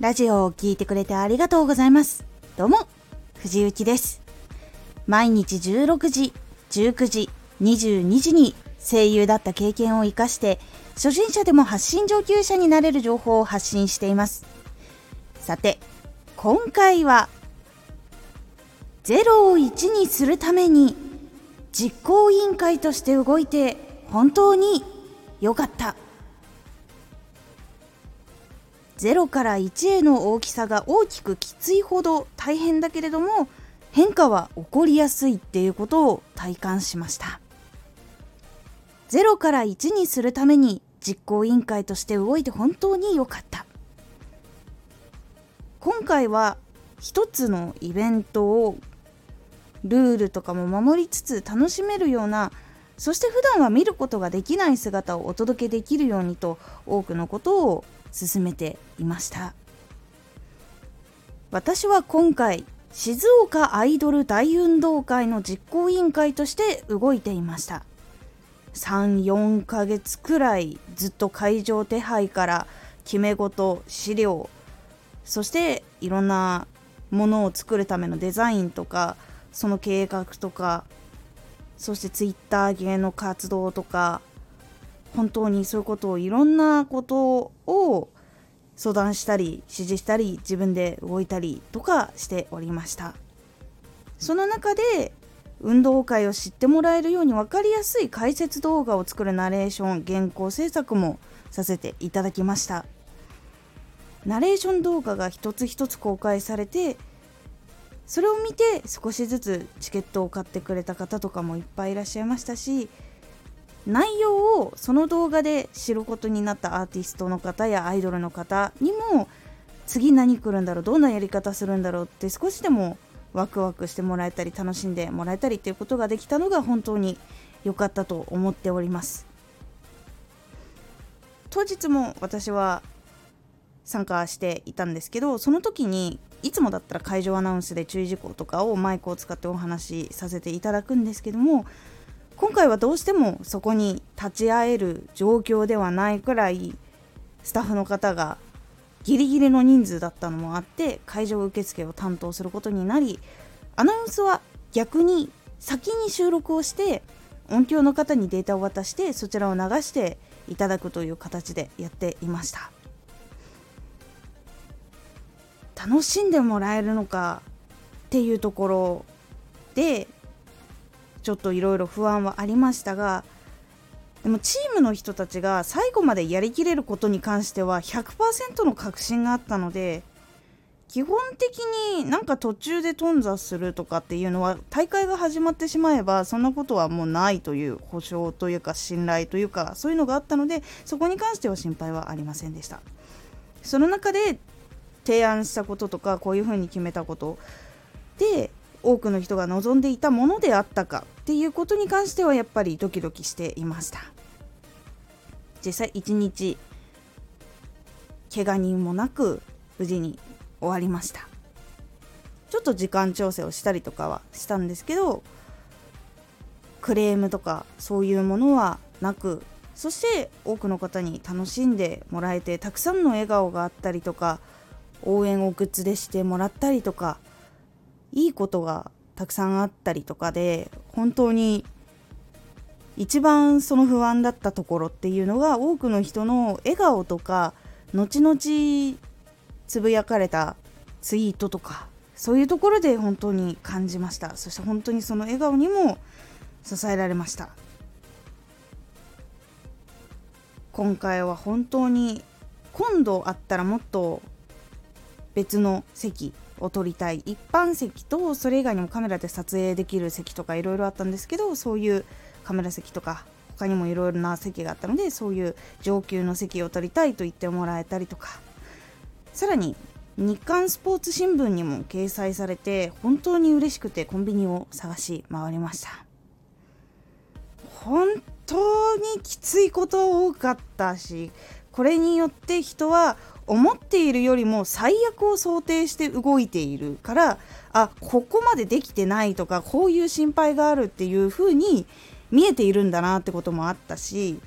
ラジオを聴いてくれてありがとうございます。どうも、藤幸です。毎日16時、19時、22時に声優だった経験を活かして、初心者でも発信上級者になれる情報を発信しています。さて、今回は、0を1にするために、実行委員会として動いて本当に良かった。0から1への大きさが大きくきついほど大変だけれども変化は起こりやすいっていうことを体感しました。0から1にするために実行委員会として動いて本当に良かった。今回は一つのイベントをルールとかも守りつつ楽しめるようなそして普段は見ることができない姿をお届けできるようにと多くのことを進めていました。私は今回静岡アイドル大運動会の実行委員会として動いていました。34ヶ月くらいずっと会場手配から決め事資料そしていろんなものを作るためのデザインとかその計画とかそしてツイッター系の活動とか本当にそういうことをいろんなことを相談したり指示したり自分で動いたりとかしておりました。その中で運動会を知ってもらえるように分かりやすい解説動画を作るナレーション原稿制作もさせていただきました。ナレーション動画が一つ一つ公開されてそれを見て少しずつチケットを買ってくれた方とかもいっぱいいらっしゃいましたし内容をその動画で知ることになったアーティストの方やアイドルの方にも次何来るんだろうどんなやり方するんだろうって少しでもワクワクしてもらえたり楽しんでもらえたりっていうことができたのが本当に良かったと思っております。当日も私は参加していたんですけどその時にいつもだったら会場アナウンスで注意事項とかをマイクを使ってお話しさせていただくんですけども今回はどうしてもそこに立ち会える状況ではないくらいスタッフの方がギリギリの人数だったのもあって会場受付を担当することになりアナウンスは逆に先に収録をして音響の方にデータを渡してそちらを流していただくという形でやっていました。楽しんでもらえるのかっていうところでちょっといろいろ不安はありましたがでもチームの人たちが最後までやりきれることに関しては100%の確信があったので基本的になんか途中で頓挫するとかっていうのは大会が始まってしまえばそんなことはもうないという保証というか信頼というかそういうのがあったのでそこに関しては心配はありませんでした。その中で提案したこととかこういうふうに決めたこと。で多くの人が望んでいたものであったかっていうことに関してはやっぱりドキドキしていました。実際一日怪我人もなく無事に終わりました。ちょっと時間調整をしたりとかはしたんですけどクレームとかそういうものはなくそして多くの方に楽しんでもらえてたくさんの笑顔があったりとか応援をグッズでしてもらったりとかいいことがたくさんあったりとかで本当に一番その不安だったところっていうのが多くの人の笑顔とか後々つぶやかれたツイートとかそういうところで本当に感じました。そして本当にその笑顔にも支えられました。今回は本当に今度あったらもっと別の席を撮りたい一般席とそれ以外にもカメラで撮影できる席とかいろいろあったんですけどそういうカメラ席とか他にもいろいろな席があったのでそういう上級の席を取りたいと言ってもらえたりとか。さらに日刊スポーツ新聞にも掲載されて本当に嬉しくてコンビニを探し回りました。本当にきついこと多かったしこれによって人は思っているよりも最悪を想定して動いているからあここまでできてないとかこういう心配があるっていう風に見えているんだなってこともあったし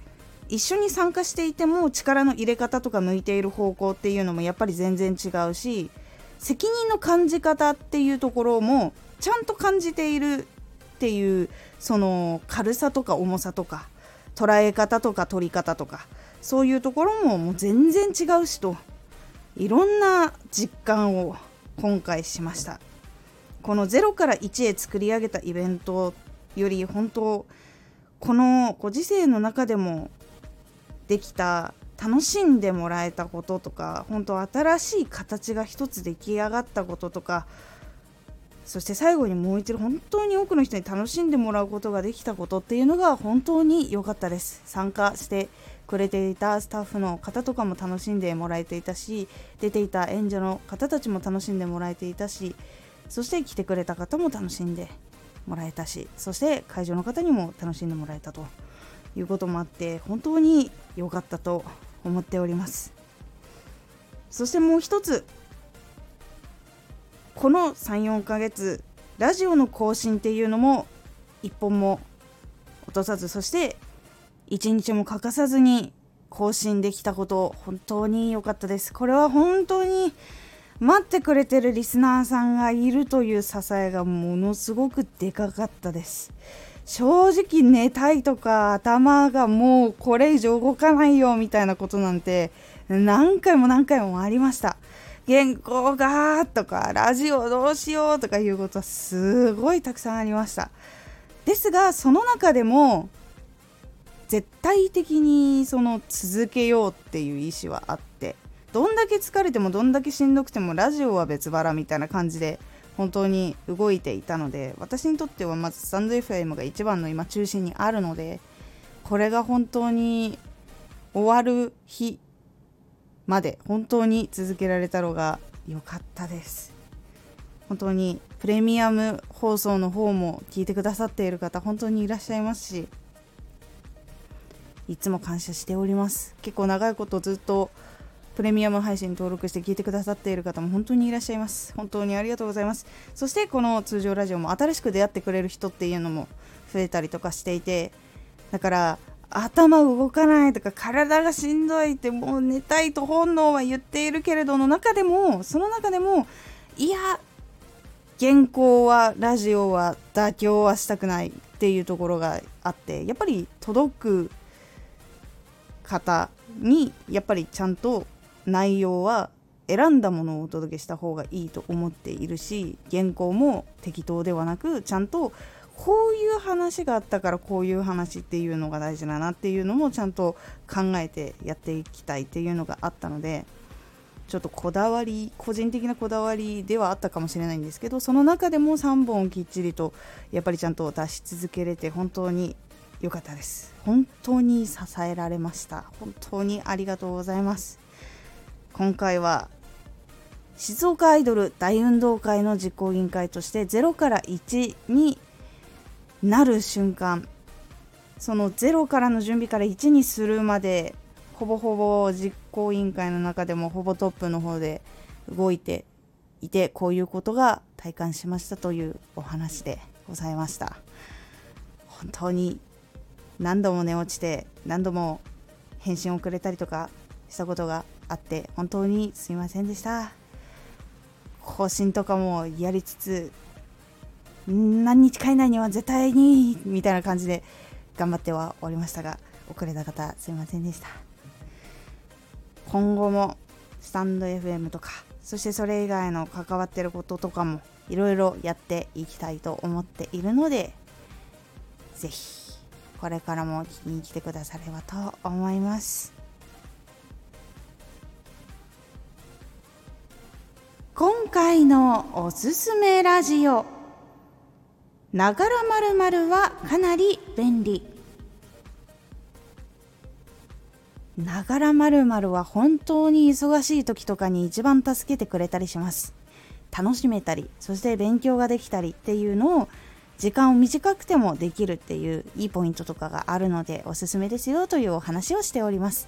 一緒に参加していても力の入れ方とか向いている方向っていうのもやっぱり全然違うし責任の感じ方っていうところもちゃんと感じているっていうその軽さとか重さとか捉え方とか取り方とかそういうところももう全然違うしと。いろんな実感を今回しました。この0から1へ作り上げたイベントより本当このご時世の中でもできた楽しんでもらえたこととか本当新しい形が一つ出来上がったこととかそして最後にもう一度本当に多くの人に楽しんでもらうことができたことっていうのが本当に良かったです。参加してくれていたスタッフの方とかも楽しんでもらえていたし出ていた演者の方たちも楽しんでもらえていたしそして来てくれた方も楽しんでもらえたしそして会場の方にも楽しんでもらえたということもあって本当に良かったと思っております。そしてもう一つこの34ヶ月ラジオの更新っていうのも一本も落とさずそして一日も欠かさずに更新できたこと本当に良かったです。これは本当に待ってくれてるリスナーさんがいるという支えがものすごくでかかったです。正直寝たいとか頭がもうこれ以上動かないよみたいなことなんて何回も何回もありました。原稿がとかラジオどうしようとかいうことはすごいたくさんありました。ですがその中でも絶対的にその続けようっていう意思はあってどんだけ疲れてもどんだけしんどくてもラジオは別腹みたいな感じで本当に動いていたので私にとってはまずスタンド FM が一番の今中心にあるのでこれが本当に終わる日まで本当に続けられたのが良かったです。本当にプレミアム放送の方も聞いてくださっている方本当にいらっしゃいますしいつも感謝しております。結構長いことずっとプレミアム配信登録して聞いてくださっている方も本当にいらっしゃいます。本当にありがとうございます。そしてこの通常ラジオも新しく出会ってくれる人っていうのも増えたりとかしていてだから頭動かないとか体がしんどいってもう寝たいと本能は言っているけれどの中でもその中でもいや原稿はラジオは妥協はしたくないっていうところがあってやっぱり届く方にやっぱりちゃんと内容は選んだものをお届けした方がいいと思っているし原稿も適当ではなくちゃんとこういう話があったからこういう話っていうのが大事だなっていうのもちゃんと考えてやっていきたいっていうのがあったのでちょっとこだわり個人的なこだわりではあったかもしれないんですけどその中でも3本きっちりとやっぱりちゃんと出し続けれて本当に良かったです。本当に支えられました。本当にありがとうございます。今回は静岡アイドル大運動会の実行委員会として0から1になる瞬間。その0からの準備から1にするまでほぼほぼ実行委員会の中でもほぼトップの方で動いていてこういうことが体感しましたというお話でございました。本当に何度も寝落ちて何度も返信をくれたりとかしたことがあって本当にすいませんでした。更新とかもやりつつ何日か以内には絶対にみたいな感じで頑張ってはおりましたが遅れた方すいませんでした。今後もスタンド FM とかそしてそれ以外の関わってることとかもいろいろやっていきたいと思っているのでぜひこれからも聞きに来てくださればと思います。今回のおすすめラジオ。ながらまるまるはかなり便利。ながらまるまるは本当に忙しい時とかに一番助けてくれたりします。楽しめたりそして勉強ができたりっていうのを時間を短くてもできるっていういいポイントとかがあるのでおすすめですよというお話をしております。